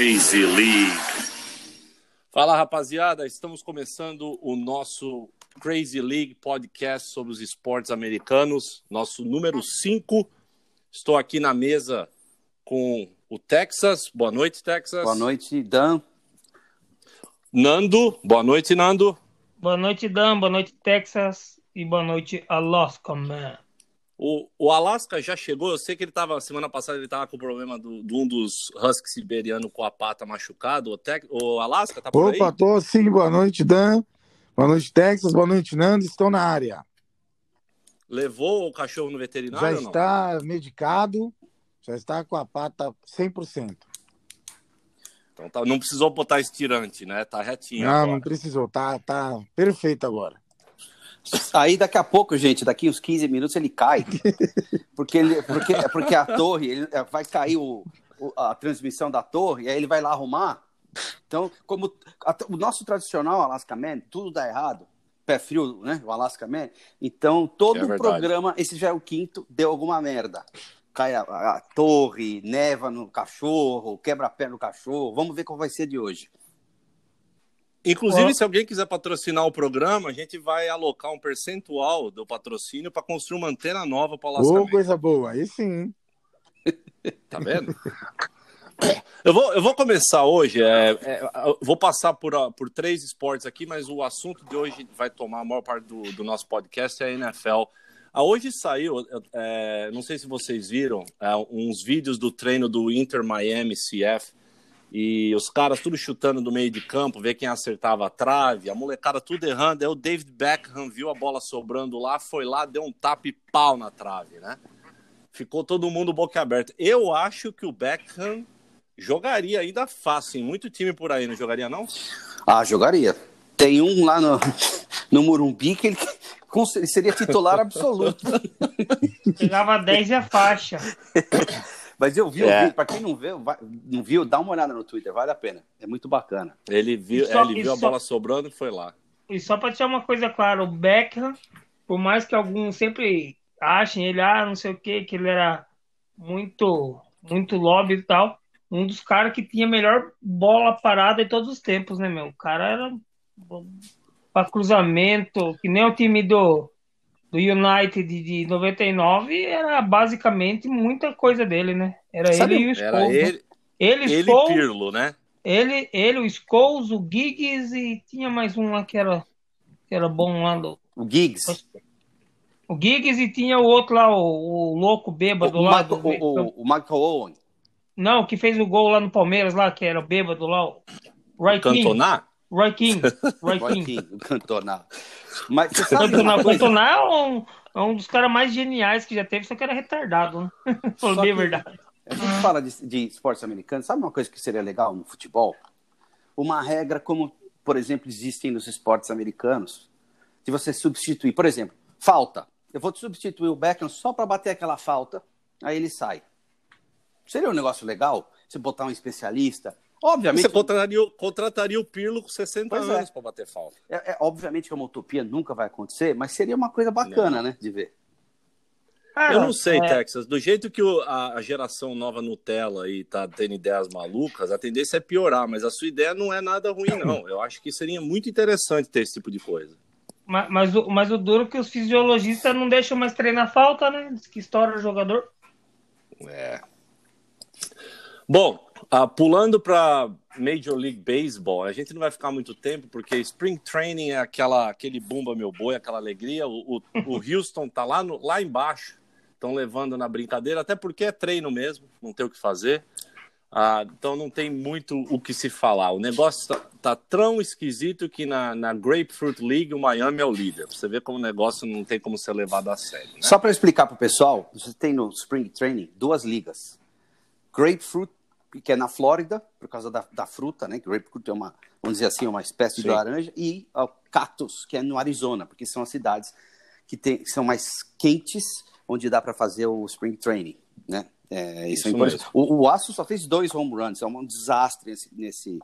Crazy League. Fala rapaziada, estamos começando o nosso Crazy League podcast sobre os esportes americanos, nosso número 5. Estou aqui na mesa com o Texas. Boa noite, Texas. Boa noite, Dan. Nando. Boa noite, Nando. Boa noite, Dan. Boa noite, Texas. E boa noite, Alaska, man. O, o Alaska já chegou. Eu sei que ele estava, semana passada, ele estava com o problema do, de um dos Husky siberiano com a pata machucado. O, o Alaska tá por Opa, aí? tô sim. Boa noite, Dan. Boa noite, Texas. Boa noite, Nando. Estou na área. Levou o cachorro no veterinário Já está medicado, já está com a pata 100%. Então tá- não precisou botar estirante, né? Tá retinho Não, agora. não precisou. Tá, tá perfeito agora. Aí daqui a pouco, gente, daqui uns 15 minutos ele cai. Porque, ele, porque, porque a torre, ele, é, vai cair o, o- a transmissão da torre, e aí ele vai lá arrumar. Então, como a- o nosso tradicional Alaska Man, tudo dá errado. Pé frio, né? O Alaska Man. Então, todo É o programa, esse já é o quinto, deu alguma merda. Cai a, a torre, neva no cachorro, quebra a perna no cachorro. Vamos ver qual vai ser de hoje. Inclusive, se alguém quiser patrocinar o programa, a gente vai alocar um percentual do patrocínio para construir uma antena nova para o Man. coisa boa. Aí sim. Tá vendo? Eu vou, eu vou começar hoje. é, é, eu vou passar por, por três esportes aqui, mas o assunto de hoje vai tomar a maior parte do, do nosso podcast é a NFL. Ah, hoje saiu, é, não sei se vocês viram, é, uns vídeos do treino do Inter Miami CF. E os caras tudo chutando do meio de campo, ver quem acertava a trave, a molecada tudo errando. Aí o David Beckham viu a bola sobrando lá, foi lá, deu um tapa e pau na trave, né? Ficou todo mundo boca aberta. Eu acho que o Beckham jogaria ainda fácil. Em muito time por aí, não jogaria, não? Ah, jogaria. Tem um lá no, no Morumbi que ele, ele seria titular absoluto. Pegava 10 e a faixa. Mas eu vi o É. vídeo, pra quem não viu, vai- não viu, dá uma olhada no Twitter, vale a pena. É muito bacana. Ele viu, só- é, ele viu a só- bola sobrando e foi lá. E só pra deixar uma coisa clara, o Beckham, por mais que alguns sempre achem ele, ah, não sei o que, que ele era muito, muito lobby e tal, um dos caras que tinha a melhor bola parada de todos os tempos, né, meu? O cara era pra cruzamento, que nem o time do, do United de, de 99, era basicamente muita coisa dele, né? Era Sabe, ele e o Scholes. né? ele, Ele, ele e Scholes, Pirlo, né? ele, ele, o Scholes, o Giggs e tinha mais um lá que era, que era bom lá do. O Giggs. O Giggs e tinha o outro lá, o, o louco O, bêbado o, lá. Do- o, o, o Michael Owen. Não, que fez o gol lá no Palmeiras lá, que era o bêbado lá, o Roy King. Roy King. Roy Roy King. King, o Cantona. Mas você sabe Cantona, é um, é um dos caras mais geniais que já teve, só que era retardado, né? Só bem a que- verdade. A gente fala de, de esportes americanos, sabe uma coisa que seria legal no futebol? Uma regra como, por exemplo, existem nos esportes americanos, de você substituir, por exemplo, falta. Eu vou substituir o Beckham só para bater aquela falta, aí ele sai. Seria um negócio legal você botar um especialista? Obviamente, Você contrataria, o- contrataria o Pirlo com 60 Pois é. anos para bater falta. é, é- obviamente que uma utopia nunca vai acontecer, mas seria uma coisa bacana, né, de ver. Cara, Eu não sei, é, Texas. Do jeito que o- a, a geração nova Nutella aí tá tendo ideias malucas, a tendência é piorar, mas a sua ideia não é nada ruim, não. Eu acho que seria muito interessante ter esse tipo de coisa. Mas, mas, o, mas o duro é que os fisiologistas não deixam mais treinar falta, né? Diz que estoura o jogador. É. Bom, ah, pulando para Major League Baseball, a gente não vai ficar muito tempo, porque Spring Training é aquela, aquele bumba meu boi, aquela alegria. O, o, o Houston tá lá, no, lá embaixo, estão levando na brincadeira, até porque é treino mesmo, não tem o que fazer. Ah, então não tem muito o que se falar. O negócio tá, tá tão esquisito que na, na Grapefruit League o Miami é o líder. Você vê como o negócio não tem como ser levado a sério. Né? Só para explicar para o pessoal, você tem no Spring Training duas ligas. Grapefruit, que é na Flórida, por causa da, da fruta, né? Grapefruit é uma, vamos dizer assim, uma espécie Sim. de laranja. E o Cactus, que é no Arizona, porque são as cidades que, tem, que são mais quentes, onde dá para fazer o Spring Training, né? É, isso, Isso é. O, o Aço só fez dois home runs, é um desastre nesse... nesse...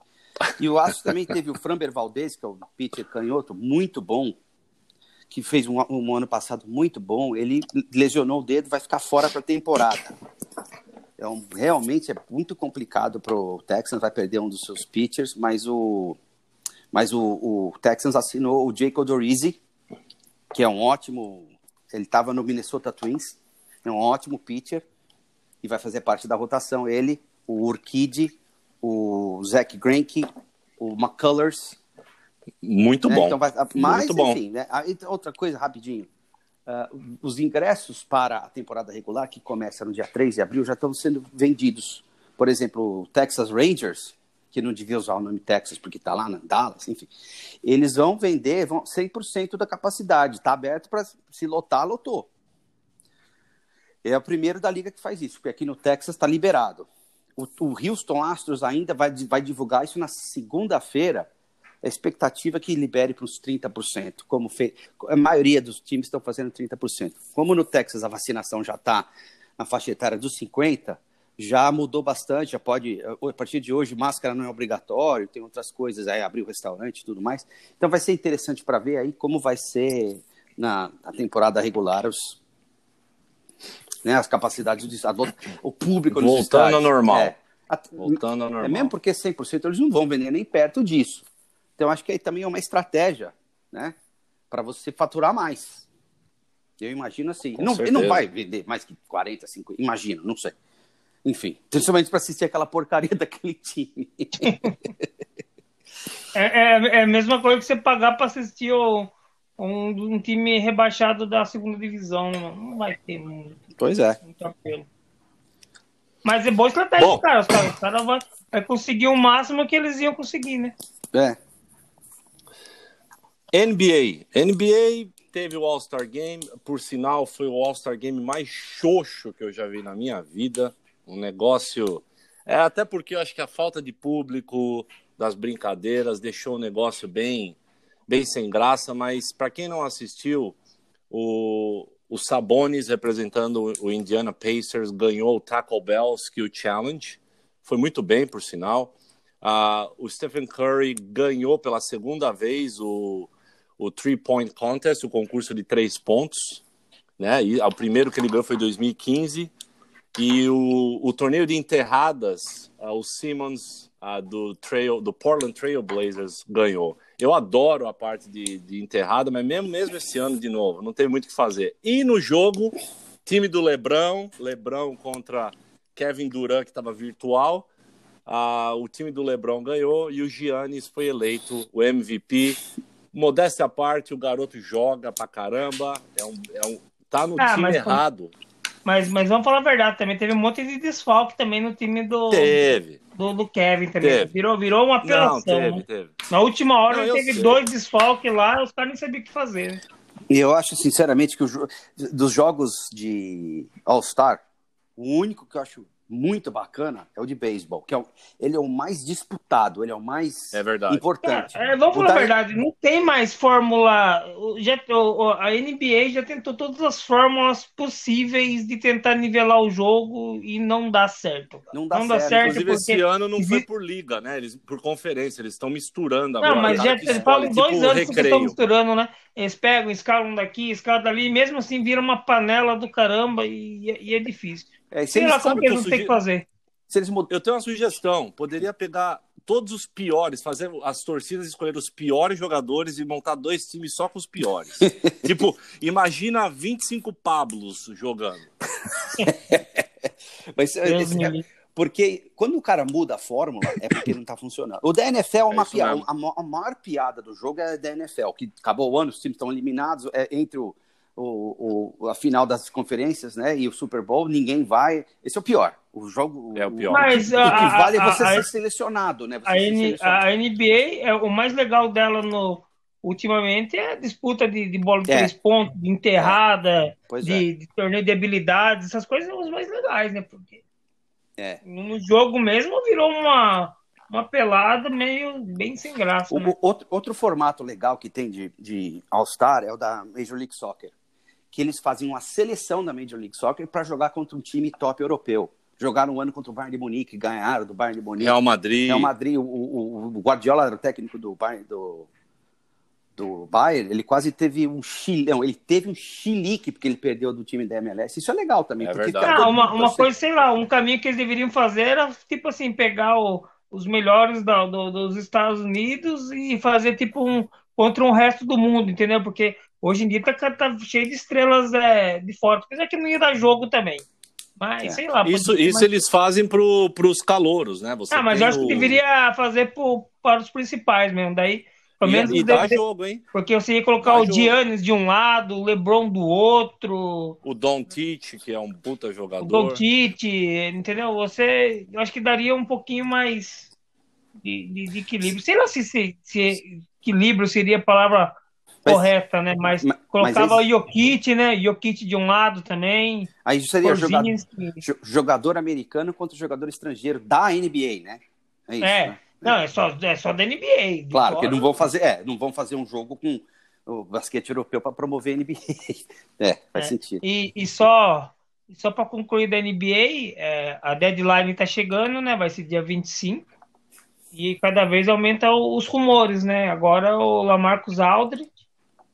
E o Aço também teve o Framber Valdez, que é o pitcher canhoto, muito bom, que fez um, um ano passado muito bom, ele lesionou o dedo, vai ficar fora para a temporada. É um, realmente é muito complicado para o Texans, vai perder um dos seus pitchers, mas o, mas o, o Texans assinou o Jacob Dorizzi, que é um ótimo. Ele estava no Minnesota Twins, é um ótimo pitcher e vai fazer parte da rotação. Ele, o Urquide, o Zach Greinke, o McCullers. Muito né? bom. Então vai, mas, Muito bom. enfim, né? outra coisa rapidinho. Uh, os ingressos para a temporada regular, que começa no dia 3 de abril, já estão sendo vendidos. Por exemplo, o Texas Rangers, que não devia usar o nome Texas porque está lá na Dallas, enfim, eles vão vender vão 100% da capacidade. Está aberto para se lotar, lotou. É o primeiro da liga que faz isso, porque aqui no Texas está liberado. O, o Houston Astros ainda vai, vai divulgar isso na segunda-feira, a expectativa é que libere para uns 30%, como fe... a maioria dos times estão fazendo 30%. Como no Texas a vacinação já está na faixa etária dos 50, já mudou bastante, já pode, a partir de hoje, máscara não é obrigatório, tem outras coisas, aí abrir o restaurante e tudo mais. Então vai ser interessante para ver aí como vai ser na, na temporada regular os, né, as capacidades de o público voltando ao normal. É, voltando ao normal. É mesmo porque 100% eles não vão vender nem perto disso. Então, acho que aí também é uma estratégia, né? Para você faturar mais. Eu imagino assim. não, ele não vai vender mais que 40, 50, imagino, não sei. Enfim, principalmente para assistir aquela porcaria daquele time. é, é, é, a mesma coisa que você pagar para assistir o, um, um, time rebaixado da segunda divisão. Não vai ter muito, pois é. muito apelo. Mas é boa estratégia, Bom. cara. Os caras cara vão vai conseguir o máximo que eles iam conseguir, né? É. NBA. NBA teve o All-Star Game, por sinal, foi o All-Star Game mais xoxo que eu já vi na minha vida. Um negócio. É, até porque eu acho que a falta de público, das brincadeiras, deixou o negócio bem, bem sem graça, mas para quem não assistiu, o, o Sabonis, representando o Indiana Pacers, ganhou o Taco Bell Skill Challenge. Foi muito bem, por sinal. Uh, o Stephen Curry ganhou pela segunda vez o, o Three Point Contest, o concurso de três pontos, né? E o primeiro que ele ganhou foi em 2015. E o, o torneio de enterradas, uh, o Simmons uh, do, Trail, do Portland Trail Blazers ganhou. Eu adoro a parte de, de enterrada, mas mesmo, mesmo esse ano, de novo, não tem muito o que fazer. E no jogo, time do Lebrão, Lebrão contra Kevin Durant, que estava virtual. Uh, o time do Lebrão ganhou e o Giannis foi eleito o MVP modéstia à parte, o garoto joga pra caramba. É um, é um, tá no ah, time mas, errado. Mas, mas vamos falar a verdade, também teve um monte de desfalque também no time do. Teve. Do, do Kevin também. Teve. Virou, virou uma apelação. Não, teve, teve. Na última hora Não, teve sei. dois desfalques lá, os caras nem sabiam o que fazer. E eu acho, sinceramente, que o, dos jogos de All-Star, o único que eu acho muito bacana é o de beisebol, que é o, ele é o mais disputado, ele é o mais é verdade. importante. É, é, vamos falar a verdade, não tem mais fórmula. Já, a NBA já tentou todas as fórmulas possíveis de tentar nivelar o jogo e não dá certo. Não dá, não certo. dá certo. Inclusive, porque... esse ano não foi por liga, né? Eles, por conferência, eles estão misturando agora. Não, mas já falam dois tipo, anos recreio. que estão misturando, né? Eles pegam, escalam daqui, escalam dali, e mesmo assim vira uma panela do caramba e, e é difícil. É, Sei lá como que eles têm que fazer. Se eles Eu tenho uma sugestão. Poderia pegar todos os piores, fazer as torcidas escolher os piores jogadores e montar dois times só com os piores. tipo, imagina 25 Pablos jogando. Mas, esse, porque quando o cara muda a fórmula, é porque não tá funcionando. O da NFL é uma é piada. A, a, maior piada do jogo é da NFL, que acabou o ano, os times estão eliminados é, entre o o, o, a final das conferências, né? E o Super Bowl, ninguém vai. Esse é o pior. O jogo. É o pior. Mas, o, a, que vale é você a, ser selecionado, né? A, N, a, NBA, é, o mais legal dela no, ultimamente é a disputa de, de bola de é. três pontos, de enterrada, é. de, é. de, torneio de habilidades, essas coisas são as mais legais, né? Porque é. no jogo mesmo virou uma uma pelada meio bem sem graça. O, né? outro, outro formato legal que tem de, de All-Star é o da Major League Soccer que eles faziam uma seleção da Major League Soccer para jogar contra um time top europeu. Jogaram um ano contra o Bayern de Munique, ganharam do Bayern de Munique. Real Madrid. Real Madrid, o, o, o Guardiola era o técnico do Bayern, do, do Bayern, ele quase teve um chilão, ele teve um chilique porque ele perdeu do time da MLS. Isso é legal também. É porque verdade. cada- Ah, uma, uma você- coisa, sei lá, um caminho que eles deveriam fazer era, tipo assim, pegar o- os melhores da- do- dos Estados Unidos e fazer, tipo, um contra o resto do mundo, entendeu? Porque hoje em dia tá, tá cheio de estrelas é, de fora. Apesar que não ia dar jogo também. Mas, É. sei lá. Isso, pode- isso eles fazem pro, pros calouros, né? Você Ah, mas eu acho que o- deveria fazer pro, para os principais mesmo. Daí, pelo menos, E, e dá deve- jogo, hein? porque você ia colocar Dá o jogo. Giannis de um lado, o LeBron do outro. O Don Tite, que é um puta O jogador. Don Tite, entendeu? Você, eu acho que daria um pouquinho mais de, de- de equilíbrio. Sei lá se, se, se equilíbrio seria a palavra Mas- correta, né? Mas Ma- colocava mas o Jokic, né? Jokic de um lado também. Aí seria jogador, jogador americano contra jogador estrangeiro da NBA, né? É isso, É. né? Não, é só, é só da NBA. Claro, que não vão fazer, é, não vão fazer um jogo com o basquete europeu para promover a NBA. É, faz É. sentido. E, e só, só para concluir da NBA, é, a deadline está chegando, né? Vai ser dia 25. E cada vez aumenta os rumores, né? Agora o Lamarcus Aldridge,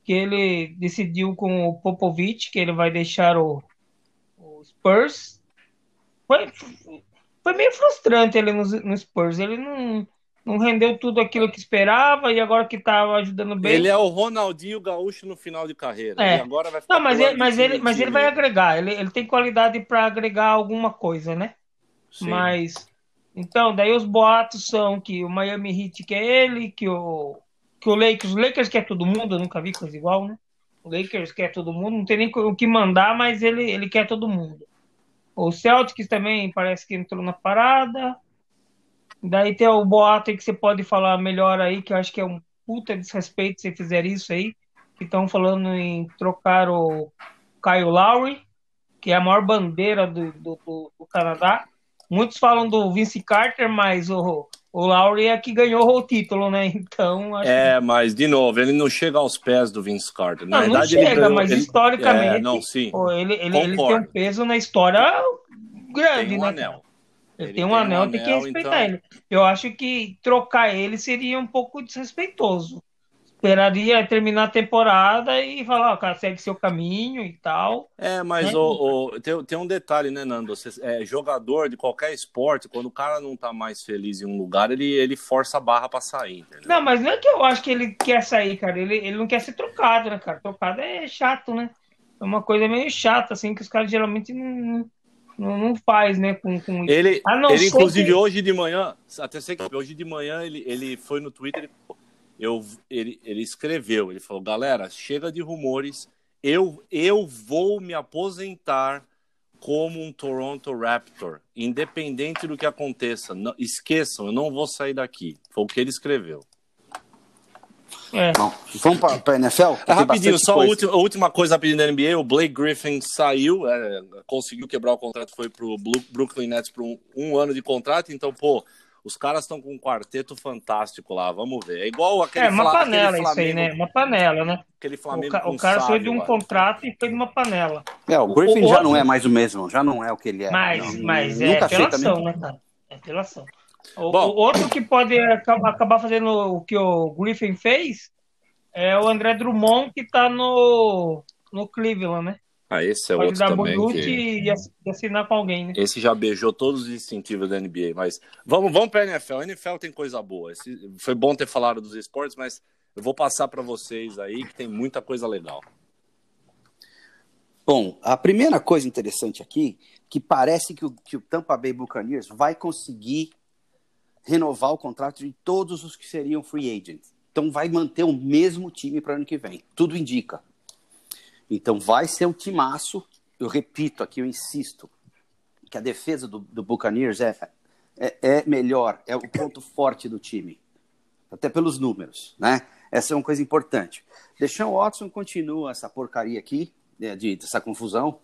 que ele decidiu com o Popovich que ele vai deixar o, o Spurs. Foi, foi meio frustrante ele no, no Spurs. Ele não, não rendeu tudo aquilo que esperava e agora que estava ajudando bem. Ele é o Ronaldinho Gaúcho no final de carreira. É. Agora vai ficar Não, mas ele, mas ele, mas ele vai agregar. Ele, ele tem qualidade para agregar alguma coisa, né? Sim. Mas então, daí os boatos são que o Miami Heat quer ele, que o que o Lakers, o Lakers quer todo mundo, eu nunca vi coisa igual, né? O Lakers quer todo mundo, não tem nem o que mandar, mas ele, ele quer todo mundo. O Celtics também parece que entrou na parada. Daí tem o boato aí que você pode falar melhor aí, que eu acho que é um puta desrespeito se fizer isso aí. Que estão falando em trocar o Kyle Lowry, que é a maior bandeira do, do, do- do Canadá. Muitos falam do Vince Carter, mas o, o Lowry é que ganhou o título, né? Então, acho É, mas de novo, ele não chega aos pés do Vince Carter. Na Não, não verdade, ele chega, ganhou- mas ele- historicamente, É, não, sim. Ele, ele, ele tem um peso na história grande, Tem um né? anel. Ele, Ele tem um tem um anel, tem que respeitar então- ele. Eu acho que trocar ele seria um pouco desrespeitoso. Esperaria terminar a temporada e falar, ó, cara, segue seu caminho e tal. É, mas É. o, o- tem, tem um detalhe, né, Nando? Você, é, jogador de qualquer esporte, quando o cara não tá mais feliz em um lugar, ele, ele força a barra pra sair, entendeu? Não, mas não é que eu acho que ele quer sair, cara. Ele, ele não quer ser trocado, né, cara? Trocado é chato, né? É uma coisa meio chata, assim, que os caras geralmente não, não, não faz, né? Com, com... Ele, A não ele inclusive, que- hoje de manhã, até sei que hoje de manhã ele, ele foi no Twitter, ele, eu, ele, ele escreveu, ele falou, galera, chega de rumores, eu, eu vou me aposentar como um Toronto Raptor, independente do que aconteça. Não, esqueçam, eu não vou sair daqui. Foi o que ele escreveu. É. Bom, vamos para a NFL? É, rapidinho, só a coisa. última, a última coisa rapidinho da NBA, o Blake Griffin saiu, é, conseguiu quebrar o contrato, foi pro Blu- Brooklyn Nets por um, um ano de contrato, então, pô, os caras estão com um quarteto fantástico lá, vamos ver. É igual aquele, É uma Fla- panela aquele isso aí, Flamengo, né? Uma panela, né? aquele O, Flamengo ca- com o cara saiu de um lá. contrato e foi de uma panela. É, o Griffin o já outro- não é mais o mesmo, já não é o que ele é. Mas, Não, mas é nunca apelação, também. né, cara? É apelação. O, Bom. o outro que pode aca- acabar fazendo o que o Griffin fez é o André Drummond, que tá no, no Cleveland, né? Ah, esse é Pode outro dar também. que- e ass- e assinar com alguém, né? Esse já beijou todos os distintivos da NBA, mas vamos, vamos para a NFL. A NFL tem coisa boa. Esse- foi bom ter falado dos esportes, mas eu vou passar para vocês aí que tem muita coisa legal. Bom, a primeira coisa interessante aqui, que parece que o, que o Tampa Bay Buccaneers vai conseguir renovar o contrato de todos os que seriam free agents. Então vai manter o mesmo time para ano que vem. Tudo indica. Então vai ser um timaço. Eu repito aqui, eu insisto, que a defesa do, do Buccaneers é, é, é melhor, é o ponto forte do time. Até pelos números, né? Essa é uma coisa importante. Deshaun Watson continua essa porcaria aqui, né, de, dessa confusão.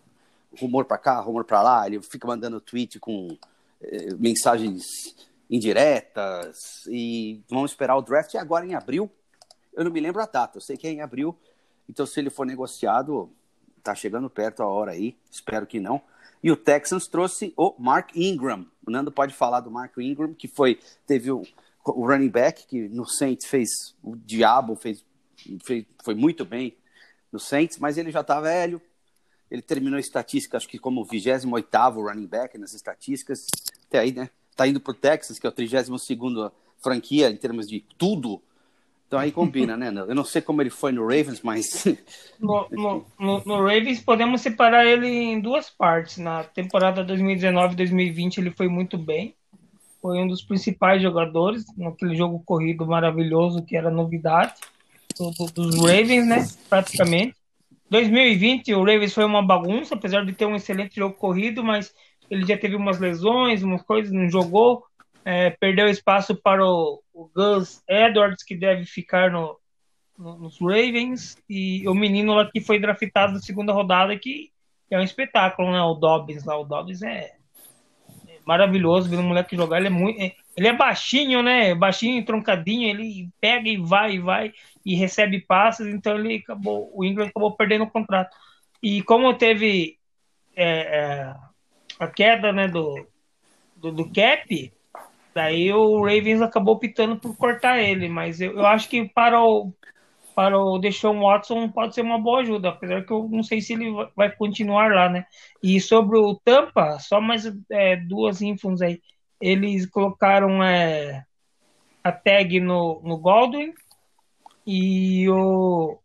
Rumor para cá, rumor para lá. Ele fica mandando tweet com eh, mensagens indiretas. E vamos esperar o draft agora em abril. Eu não me lembro a data, eu sei que é em abril. Então, se ele for negociado, tá chegando perto a hora aí. Espero que não. E o Texans trouxe o Mark Ingram. O Nando pode falar do Mark Ingram, que foi teve o, o running back que no Saints fez o diabo, fez foi, foi muito bem no Saints, mas ele já está velho. Ele terminou a estatística, acho que como 28 running back nas estatísticas. Até aí, né? Tá indo pro Texas, que é o 32 franquia em termos de tudo. Então aí combina, né? Eu não sei como ele foi no Ravens, mas. No, no, no, no Ravens podemos separar ele em duas partes. Na temporada 2019-2020 ele foi muito bem. Foi um dos principais jogadores naquele jogo corrido maravilhoso que era novidade do, do, dos Ravens, né? Praticamente. 2020 o Ravens foi uma bagunça, apesar de ter um excelente jogo corrido, mas ele já teve umas lesões, umas coisas, não jogou. É, perdeu espaço para o, o Gus Edwards, que deve ficar no, no, nos Ravens, e o menino lá que foi draftado na segunda rodada, que é um espetáculo, né? O Dobbins lá, o Dobbins é, é maravilhoso ver um moleque jogar, ele é muito. É, ele é baixinho, né? Baixinho, troncadinho, ele pega e vai e vai e recebe passes, então ele acabou, o England acabou perdendo o contrato. E como teve é, é, a queda né, do, do, do, cap, daí o Ravens acabou optando por cortar ele, mas eu, eu acho que para o para o Deshaun Watson pode ser uma boa ajuda, apesar que eu não sei se ele vai continuar lá, né? E sobre o Tampa, só mais é, duas infos aí. Eles colocaram é, a tag no, no Godwin e o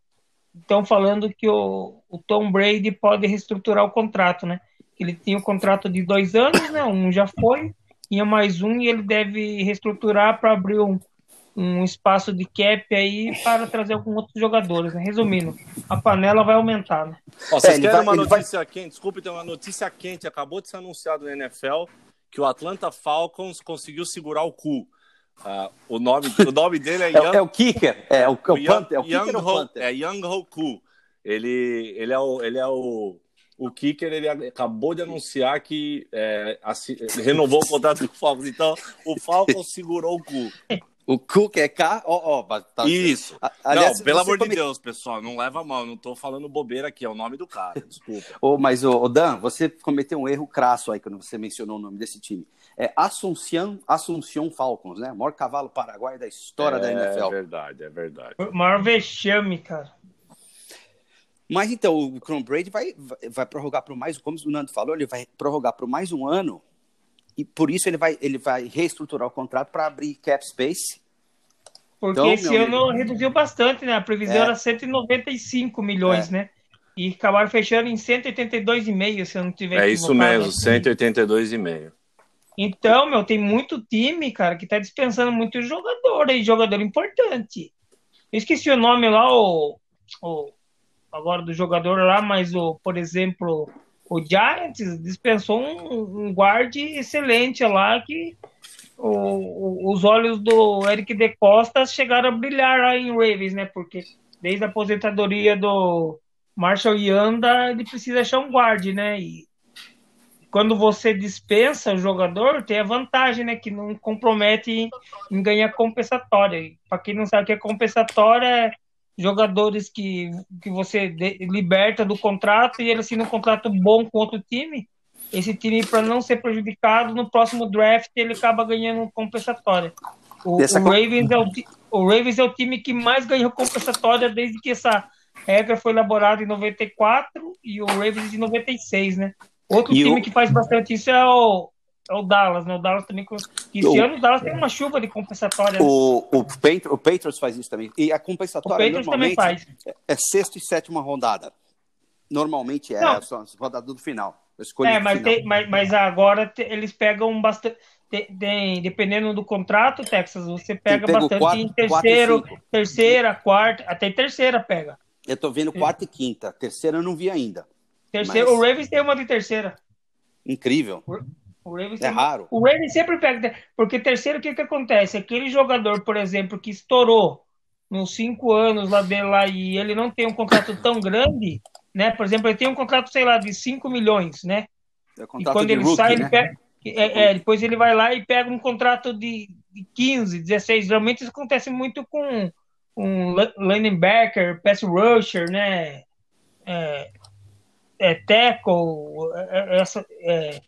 estão falando que o, o, Tom Brady pode reestruturar o contrato, né? Ele tinha um contrato de dois anos, né? Um já foi, tinha mais um e ele deve reestruturar para abrir um, um espaço de cap aí para trazer alguns outros jogadores, né? Resumindo, a panela vai aumentar, né? Ó, vocês é, querem vai, uma notícia vai... quente? Desculpe, tem uma notícia quente. Acabou de ser anunciado no NFL que o Atlanta Falcons conseguiu segurar o cu. Uh, o, nome, o nome dele é, é Young... é, é, o Kicker, é o, o, o Panther, é o Young Kicker Ho, É Young Hoku. Ele, ele é o, ele é o, o Kicker, ele acabou de anunciar que é, assim, renovou o contrato com o Falcons. Então, o Falcons segurou o cu. O Cook é K? Ó, ó, tá... Isso. Aliás, não, pelo amor come... de Deus, pessoal, não leva mal, não tô falando bobeira aqui, é o nome do cara, desculpa. oh, mas, ô, Dan, você cometeu um erro crasso aí quando você mencionou o nome desse time. É Assunção, Assunção Falcons, né? O maior cavalo paraguaio da história é, da NFL. É verdade, é verdade. O maior vexame, cara. Mas então, o Cron Brady vai, vai prorrogar por mais, como o Nando falou, ele vai prorrogar por mais um ano e por isso ele vai, ele vai reestruturar o contrato para abrir cap space. Porque então, esse ano amigo... reduziu bastante, né? A previsão é. era 195 milhões, é. né? E acabaram fechando em 182,5, se eu não tiver É isso mesmo, 182,5. Então, meu, tem muito time, cara, que tá dispensando muito jogador aí, jogador importante. Eu esqueci o nome lá, o, o agora do jogador lá, mas o, por exemplo, o Giants dispensou um, um guarde excelente lá que o, o, os olhos do Eric de Costa chegaram a brilhar lá em Ravens, né? Porque desde a aposentadoria do Marshall Yanda, ele precisa achar um guarde, né? E quando você dispensa o jogador, tem a vantagem, né? Que não compromete em, ganhar compensatória. Para quem não sabe o que é compensatória, é jogadores que, que você de, liberta do contrato e ele assina um contrato bom com outro time, esse time, para não ser prejudicado, no próximo draft ele acaba ganhando compensatória. O, o, Ravens é o, o Ravens é o time que mais ganhou compensatória desde que essa regra foi elaborada em 94 e o Ravens em 96, né? Outro e time que faz bastante isso é o, o Dallas, né? O Dallas também. Esse o, ano o Dallas tem uma chuva de compensatória. Né? O, o, Patri o Patriots faz isso também. E a compensatória normalmente faz. É, é sexta e sétima rodada. Normalmente é Não. a rodada do final. É, mas, final. Tem, mas, mas, agora te, eles pegam bastante. Tem, tem, dependendo do contrato, Texas, você pega bastante quatro, em terceiro, terceira, quarta, até terceira pega. Eu tô vendo quarta e quinta. Terceira eu não vi ainda. Terceiro, mas... O Ravens tem uma de terceira. Incrível. O Ravens é raro. O Ravens sempre pega. Porque terceiro, o que, que acontece? Aquele jogador, por exemplo, que estourou nos cinco anos lá dele lá e ele não tem um contrato tão grande, né? Por exemplo, ele tem um contrato, sei lá, de 5 milhões, né? É e quando ele rookie, sai, né? ele pega. É, é, depois ele vai lá e pega um contrato de, de 15, 16. Geralmente isso acontece muito com um linebacker, pass rusher, né? É, é tackle, é, é essa, é,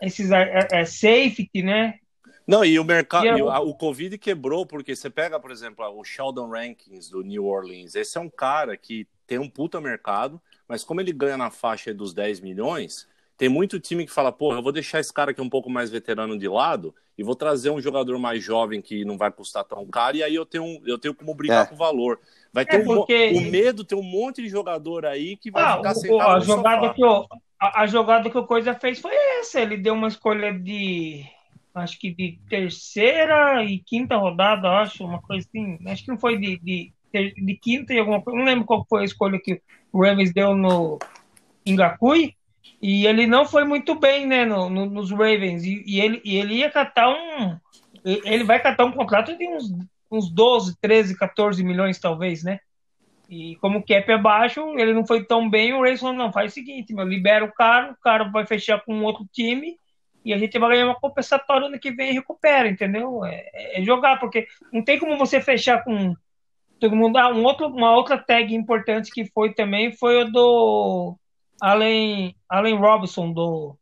esses é, é, safety, né? Não, e o mercado, e o, o Covid quebrou, porque você pega, por exemplo, o Sheldon Rankins do New Orleans. Esse é um cara que tem um puta mercado, mas como ele ganha na faixa dos 10 milhões, tem muito time que fala, pô, eu vou deixar esse cara aqui um pouco mais veterano de lado e vou trazer um jogador mais jovem que não vai custar tão caro, e aí eu tenho, eu tenho como brigar é. com o valor. Vai ter é porque... um, o medo, tem um monte de jogador aí que vai ah, ficar sentado a jogada que o, a, a, jogada que o Coisa fez foi essa. Ele deu uma escolha de acho que de terceira e quinta rodada, acho, uma coisa assim. Acho que não foi de, de, de quinta e alguma coisa. Não lembro qual foi a escolha que o Ravens deu no Ingakui. E ele não foi muito bem, né, no, no, nos Ravens. E, e, ele, e ele ia catar um. Ele vai catar um contrato de uns, uns 12, 13, 14 milhões, talvez, né? E como o cap é baixo, ele não foi tão bem. O Ravens falou: não, faz o seguinte, meu, libera o cara, o cara vai fechar com outro time e a gente vai ganhar uma compensatória ano que vem e recupera, entendeu? É, é, jogar, porque não tem como você fechar com todo mundo. Ah, um outro, uma outra tag importante que foi também foi o do Allen, Allen Robinson do,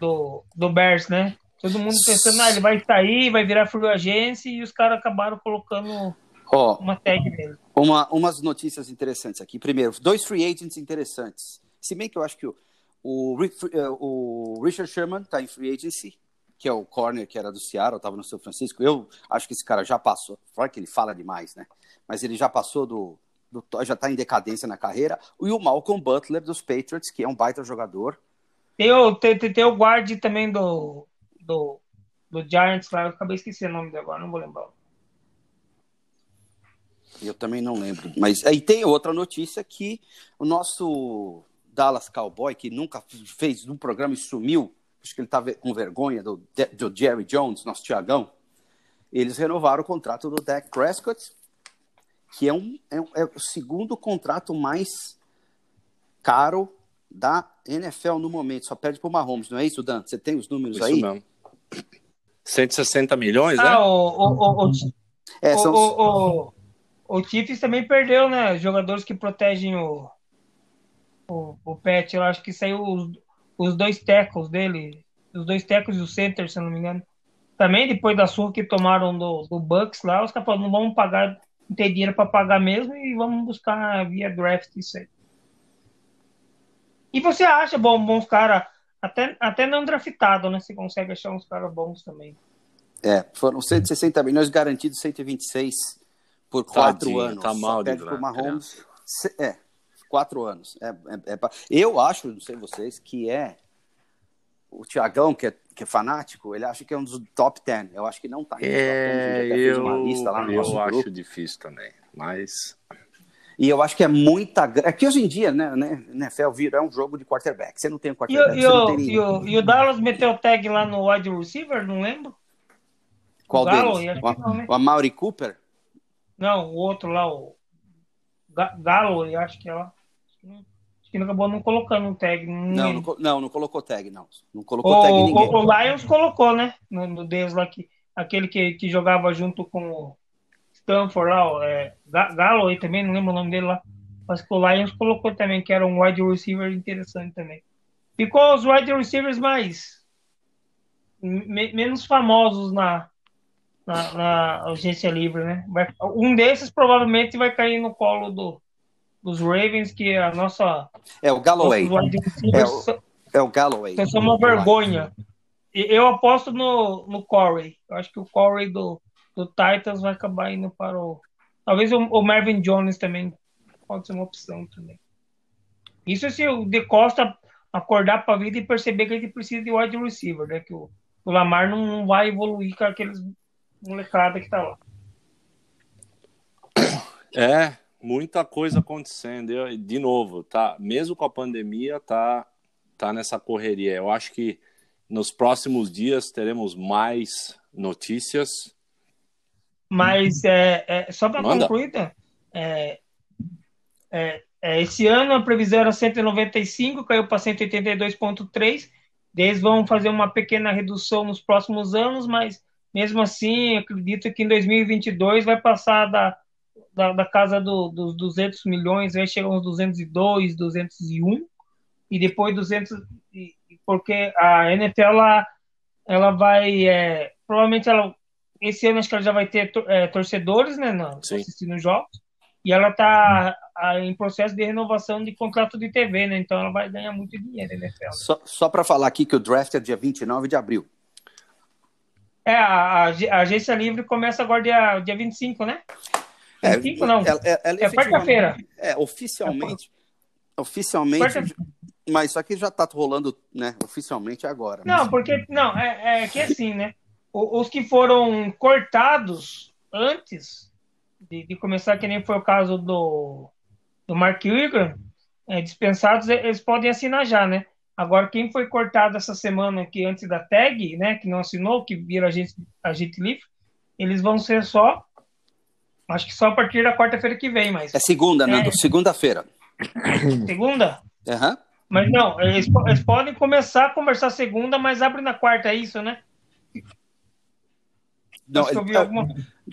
do, do Bears, né? Todo mundo pensando, ah, ele vai sair, vai virar free agência e os caras acabaram colocando oh, uma tag nele. Uma, umas notícias interessantes aqui. Primeiro, dois free agents interessantes. Se bem que eu acho que o, o, eh, o Richard Sherman está em free agency, que é o corner que era do Seattle, estava no São Francisco. Eu acho que esse cara já passou. Fora que ele fala demais, né? Mas ele já passou do. do já está em decadência na carreira. E o Malcolm Butler dos Patriots, que é um baita jogador. Tem o, tem, tem, tem o guard também do, do, do Giants lá. Eu acabei esquecendo o nome dele agora, não vou lembrar. Eu também não lembro. Mas aí tem outra notícia que o nosso Dallas Cowboy, que nunca fez um programa e sumiu, acho que ele estava com vergonha do, do Jerry Jones, nosso Tiagão, eles renovaram o contrato do Dak Prescott, que é, um, é, é o segundo contrato mais caro da NFL no momento. Só perde para o Mahomes, não é isso, Dan? Você tem os números isso aí? Mesmo. 160 milhões, ah, né? O, o, o, é, são... o, o, Chiefs também perdeu, né? Jogadores que protegem o, o, o Pet, eu acho que saiu os, os dois tackles dele, os dois tackles e o center, se não me engano. Também depois da surra que tomaram do, do Bucks lá, os caras falaram, não vamos pagar, não tem dinheiro para pagar mesmo e vamos buscar via draft isso aí. E você acha bom, bons caras, até, até não draftado, né? Você consegue achar uns caras bons também. É, foram 160 milhões garantidos, 126 por quatro Tadinho, anos. Tá mal de Mahomes. É, quatro anos. É, é, é, eu acho, não sei vocês, que é o Tiagão, que é, que é fanático, ele acha que é um dos top 10. Eu acho que não tá. É, eu, eu acho grupo. difícil também, mas... E eu acho que é muita. É que hoje em dia, né, né NFL vira é um jogo de quarterback. Você não tem um quarterback. E, o, e, o, e o Dallas meteu tag lá no wide receiver, não lembro? Qual o deles? O, não, né? o Amaury Cooper? Não, o outro lá, o Galo, acho que é lá. Acho que acabou não colocando um tag. Não, não, não, não, colocou tag, não. Não colocou o, tag ninguém. O, Lions colocou, né? No, no lá, que, aquele que, que jogava junto com o Stanford lá, é, Galloway também, não lembro o nome dele lá. Mas que o Lions colocou também, que era um wide receiver interessante também. Ficou os wide receivers mais me, menos famosos na, na, na, agência livre, né? Vai, um desses provavelmente vai cair no colo do, dos Ravens, que a nossa. É o Galloway. É o, é o Galloway. Isso é uma vergonha. Eu aposto no, no Corey. Eu acho que o Corey do, do Titans vai acabar indo para o. Talvez o, o Marvin Jones também pode ser uma opção também. Isso se o De Costa acordar para a vida e perceber que a gente precisa de wide receiver, né? Que o, o Lamar não, não vai evoluir com aqueles molecada que tá lá. É, muita coisa acontecendo. Eu, de novo, tá? Mesmo com a pandemia, tá, tá nessa correria. Eu acho que nos próximos dias teremos mais notícias. Mas é, é só para concluir, tá? é, é, esse ano a previsão era 195, caiu para 182,3. Eles vão fazer uma pequena redução nos próximos anos, mas mesmo assim, acredito que em 2022 vai passar da, da, da casa do, dos 200 milhões, vai chegar uns 202, 201, e depois 200, porque a NFL ela, ela vai, é, provavelmente ela esse ano acho que ela já vai ter é, torcedores, né, não, assistindo os jogos. E ela está em processo de renovação de contrato de TV, né? Então ela vai ganhar muito dinheiro, né, Só, só para falar aqui que o draft é dia 29 de abril. É, a, a, agência livre começa agora dia, dia 25, né? 25 é, não. Ela, ela, é quarta-feira. É, oficialmente. É, oficialmente. Mas isso aqui já está rolando, né? Oficialmente agora. Não, mas... porque. Não, é, é que assim, né? Os que foram cortados antes de, de começar, que nem foi o caso do, do Mark Ingram, é, dispensados, eles podem assinar já, né? Agora, quem foi cortado essa semana aqui antes da tag, né, que não assinou, que vira agente, agente livre, eles vão ser só, acho que só a partir da quarta-feira que vem, mas... É segunda, né? é... Segunda-feira. Segunda? Aham. Uhum. Mas não, eles, eles, podem começar a conversar segunda, mas abre na quarta, é isso, né? Não, ele, alguma...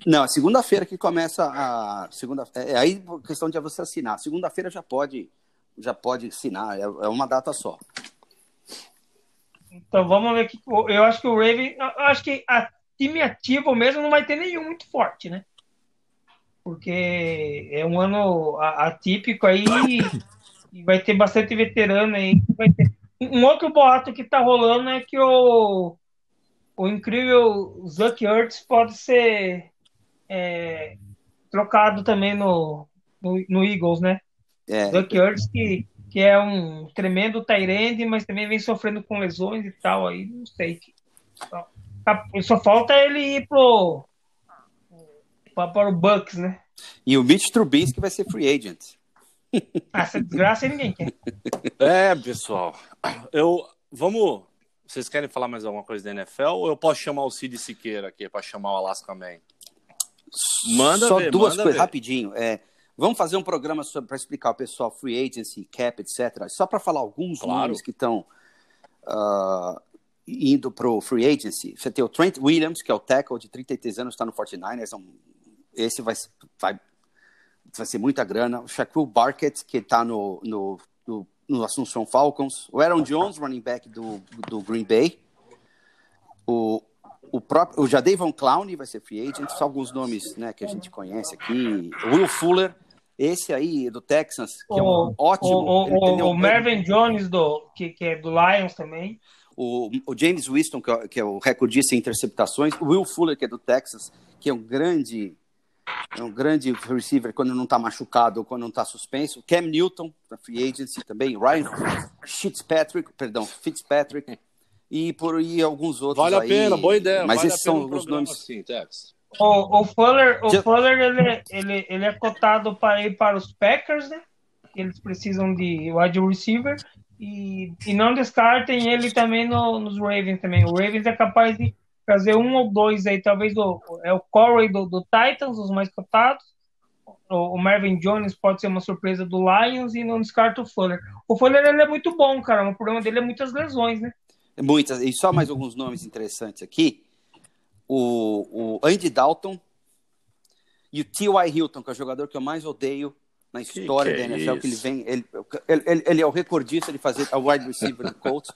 não, é segunda-feira que começa a segunda. É, é aí questão de você assinar. Segunda-feira já pode, já pode assinar. É, é uma data só. Então vamos ver que eu acho que o Raven, eu acho que a time ativo mesmo não vai ter nenhum muito forte, né? Porque é um ano atípico aí e vai ter bastante veterano aí. Um outro boato que tá rolando é que o, o incrível Zuck Ertz pode ser é, trocado também no, no, no Eagles, né? É. Zuck Ertz que que é um tremendo Tyrande, mas também vem sofrendo com lesões e tal, aí não sei. Só, tá, só falta ele ir pro para o Bucks, né? E o Mitch Trubisky vai ser free agent. Ah, essa desgraça ninguém quer. É, pessoal. Eu vamos. Vocês querem falar mais alguma coisa da NFL ou eu posso chamar o Cid Siqueira aqui para chamar o Alaska Man? Manda Só ver, duas coisas ver. rapidinho. É, Vamos fazer um programa para explicar ao pessoal free agency, cap, etc. Só para falar alguns claro. nomes que estão uh, ah, indo para o free agency. Você tem o Trent Williams, que é o tackle de 33 anos, está no 49ers. É esse vai, vai, vai ser muita grana. O Shaquille Barkett, que está no, no, no, no Assunção Falcons. O Aaron Jones, running back do, do Green Bay. O o próprio o Jadavon Clown vai ser free agent, só alguns nomes né, que a gente conhece aqui. O Will Fuller, esse aí do Texans, que o, é um ótimo. O, o, o Mervyn Jones, do, que, que é do Lions também. O, o James Winston, que é, que é o recordista em interceptações. O Will Fuller, que é do Texas, que é um grande é um grande receiver quando não está machucado ou quando não está suspenso. Cam Newton, da Free Agency também. Ryan Fitzpatrick, perdão, Fitzpatrick. E por aí alguns outros Vale a aí. pena, boa ideia. Mas vale esses são os nomes. Assim, Tex. O, o Fuller, o Fuller ele, ele, ele é cotado para ir para os Packers, né? Eles precisam de wide receiver. E, e não descartem ele também no, nos Ravens também. O Ravens é capaz de trazer um ou dois aí, talvez o, é o Corey do, do Titans, os mais cotados. O, o Marvin Jones pode ser uma surpresa do Lions e não descarta o Fuller. O Fuller ele é muito bom, cara. O problema dele é muitas lesões, né? Muitas. E só mais alguns nomes interessantes aqui o, o Andy Dalton e o T.Y. Hilton, que é o jogador que eu mais odeio na história que que da NFL, é que ele vem. Ele, ele, ele, é o recordista de fazer a wide receiver do Colts.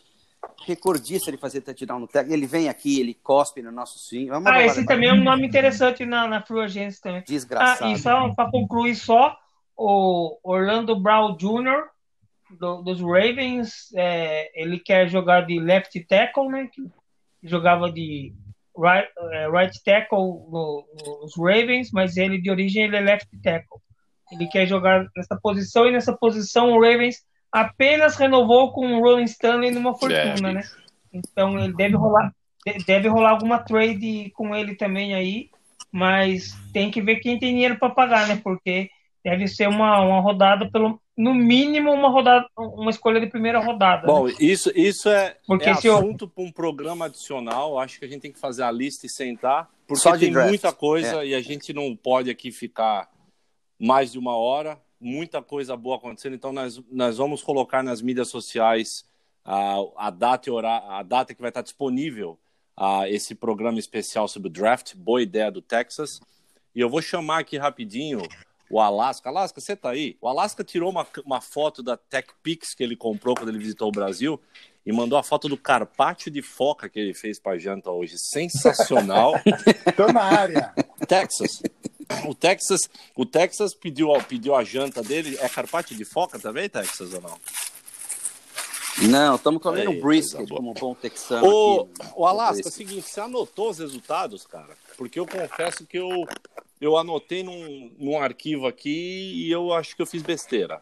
recordista de fazer touchdown no técnico. Ele vem aqui, ele cospe no nosso. Vamos ah, esse também é um nome interessante na, na Free Agency também. Desgraçado. Ah, e só para concluir só, o Orlando Brown Jr., do, dos Ravens, é, ele quer jogar de left tackle, né? Que jogava de right, uh, right tackle no, nos Ravens, mas ele de origem ele é left tackle. Ele quer jogar nessa posição e nessa posição o Ravens apenas renovou com o Rolling Stanley numa fortuna, é, né? Então ele deve rolar, deve rolar alguma trade com ele também aí, mas tem que ver quem tem dinheiro para pagar, né? Porque deve ser uma, uma rodada pelo no mínimo uma rodada, uma escolha de primeira rodada. Bom, né? isso, isso é, porque é assunto eu... para um programa adicional. Acho que a gente tem que fazer a lista e sentar, porque Só tem draft. muita coisa é. e a gente não pode aqui ficar mais de uma hora. Muita coisa boa acontecendo, então nós, nós vamos colocar nas mídias sociais a, a data e horário, a data que vai estar disponível a esse programa especial sobre o draft. Boa ideia do Texas. E eu vou chamar aqui rapidinho o Alasca. Alasca, você tá aí? O Alasca tirou uma, uma foto da TechPix que ele comprou quando ele visitou o Brasil. e mandou a foto do carpaccio de foca que ele fez pra janta hoje. Sensacional. Tô na área. Texas. O Texas, o Texas pediu, pediu a janta dele. É carpaccio de foca também, Texas, ou não? Não, estamos comendo um brisket como um bom texano. O, aqui. o Alasca, é o seguinte, você anotou os resultados, cara? Porque eu confesso que eu, eu anotei num, num arquivo aqui e eu acho que eu fiz besteira.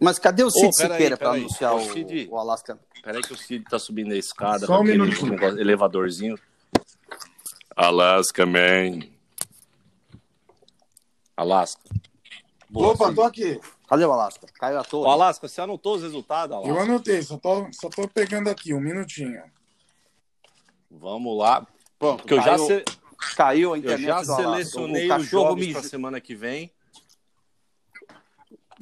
Mas cadê o Cid peraí, Siqueira para anunciar o, Cid. o Alasca? Peraí que o Cid tá subindo a escada Só um minutinho. negócio- elevadorzinho. Alaska, man. Alasca. Boa, Opa, Cid. tô aqui. Cadê o Alasca? Caiu à toa. Ô, Alasca, você anotou os resultados, Eu anotei, só tô, só tô pegando aqui, um minutinho. Vamos lá. Pronto, Porque eu já, caiu, se- caiu a eu internet já do Alasca. selecionei o os cachorro, mijou, semana que vem.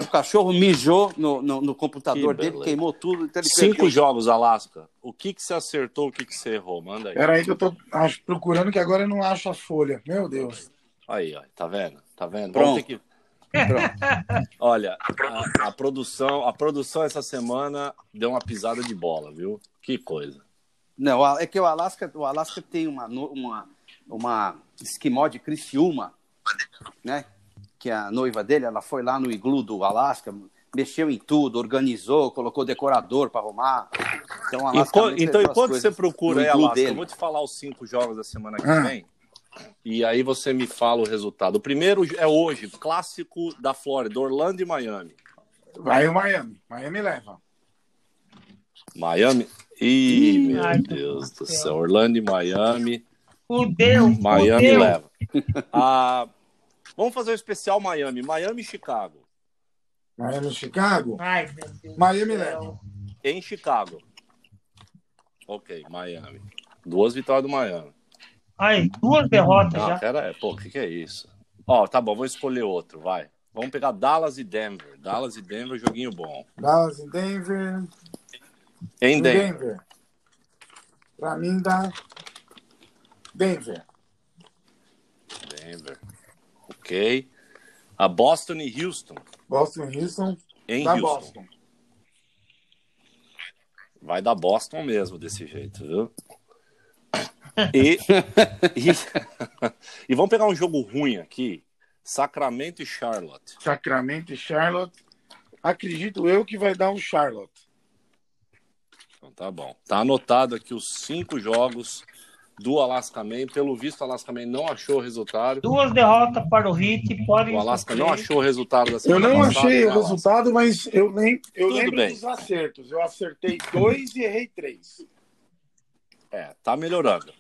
o cachorro mijou no, no, no computador Que dele, beleza. queimou tudo. Então ele Cinco perdeu. jogos, Alasca. O que, que você acertou, o que, que você errou? Manda aí. Pera aí que eu tô acho, procurando que agora eu não acho a folha. Meu Deus. Aí, ó, tá vendo? Tá vendo? Pronto. Vamos ter que... Olha, a, a produção, a produção essa semana deu uma pisada de bola, viu? Que coisa. Não, é que o Alasca, o Alasca tem uma, uma, uma esquimó de Criciúma, né? Que a noiva dele, ela foi lá no iglu do Alasca, mexeu em tudo, organizou, colocou decorador para arrumar. Então, Alasca então, enquanto você procura aí, Alasca, eu dele. vou te falar os cinco jogos da semana que Ah. vem. E aí você me fala o resultado. O primeiro é hoje, clássico da Flórida, Orlando e Miami. Vai o Miami. Miami leva. Miami. Ih, meu Ai, Deus do céu. céu. Orlando e Miami. Fudeu, Miami fudeu. leva. Ah, vamos fazer o especial Miami. Miami e Chicago. Miami, Chicago. Ai, meu Deus. Miami leva. Em Chicago. Ok, Miami. Duas vitórias do Miami. Ai, duas derrotas Não, já. pera aí. Pô, o que, que é isso? Ó, tá bom, vou escolher outro, vai. Vamos pegar Dallas e Denver. Dallas e Denver, joguinho bom. Dallas e Denver. Em Em Denver. Denver. Pra mim dá Denver. Denver. Ok. A Boston e Houston. Boston e Houston. Em Houston. Boston. Vai dar Boston mesmo desse jeito, viu? E, e, e vamos pegar um jogo ruim aqui. Sacramento e Charlotte. Sacramento e Charlotte. Acredito eu que vai dar um Charlotte. Então tá bom. Tá anotado aqui os cinco jogos do Alaska Man. Pelo visto, o Alaska Man não achou o resultado. Duas derrotas para o Hit, podem O Alaska não achou o resultado da Eu semana não passada, achei o Alaska? resultado, mas eu, lem eu Tudo lembro bem. dos acertos. Eu acertei dois e errei três. É, tá melhorando.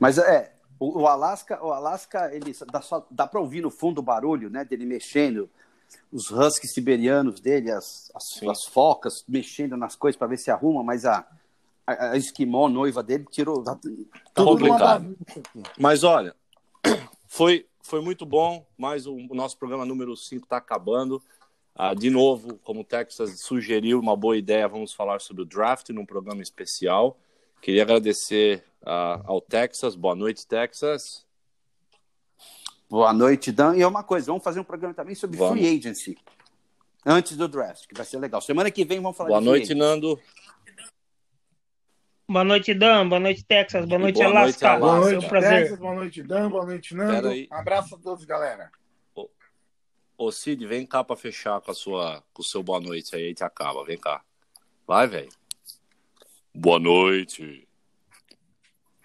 Mas é, o, o Alasca, o Alasca, ele dá, só, dá para ouvir no fundo o barulho, né, dele mexendo, os huskies siberianos dele, as, as, as focas mexendo nas coisas para ver se arruma, mas a, a, a esquimó, noiva dele, tirou tá, tudo complicado. Mas olha, foi, foi muito bom, mas o, o nosso programa número 5 está acabando. Ah, de novo, como o Texas sugeriu, uma boa ideia, vamos falar sobre o draft num programa especial. Queria agradecer ah, ao Texas. Boa noite, Texas. Boa noite, Dan. E é uma coisa, vamos fazer um programa também sobre Vamos. free agency. Antes do draft, que vai ser legal. Semana que vem vamos falar Boa noite. Nando. Boa noite, Dan. Boa noite, Texas. Boa noite, boa noite, Alaska. Alaska. Boa noite, um prazer. Texas. Boa noite, Dan. Boa noite, Nando. Abraço a todos, galera. Ô, Cid, vem cá para fechar com, a sua, com o seu boa noite aí, a gente acaba. Vem cá. Vai, velho. Boa noite.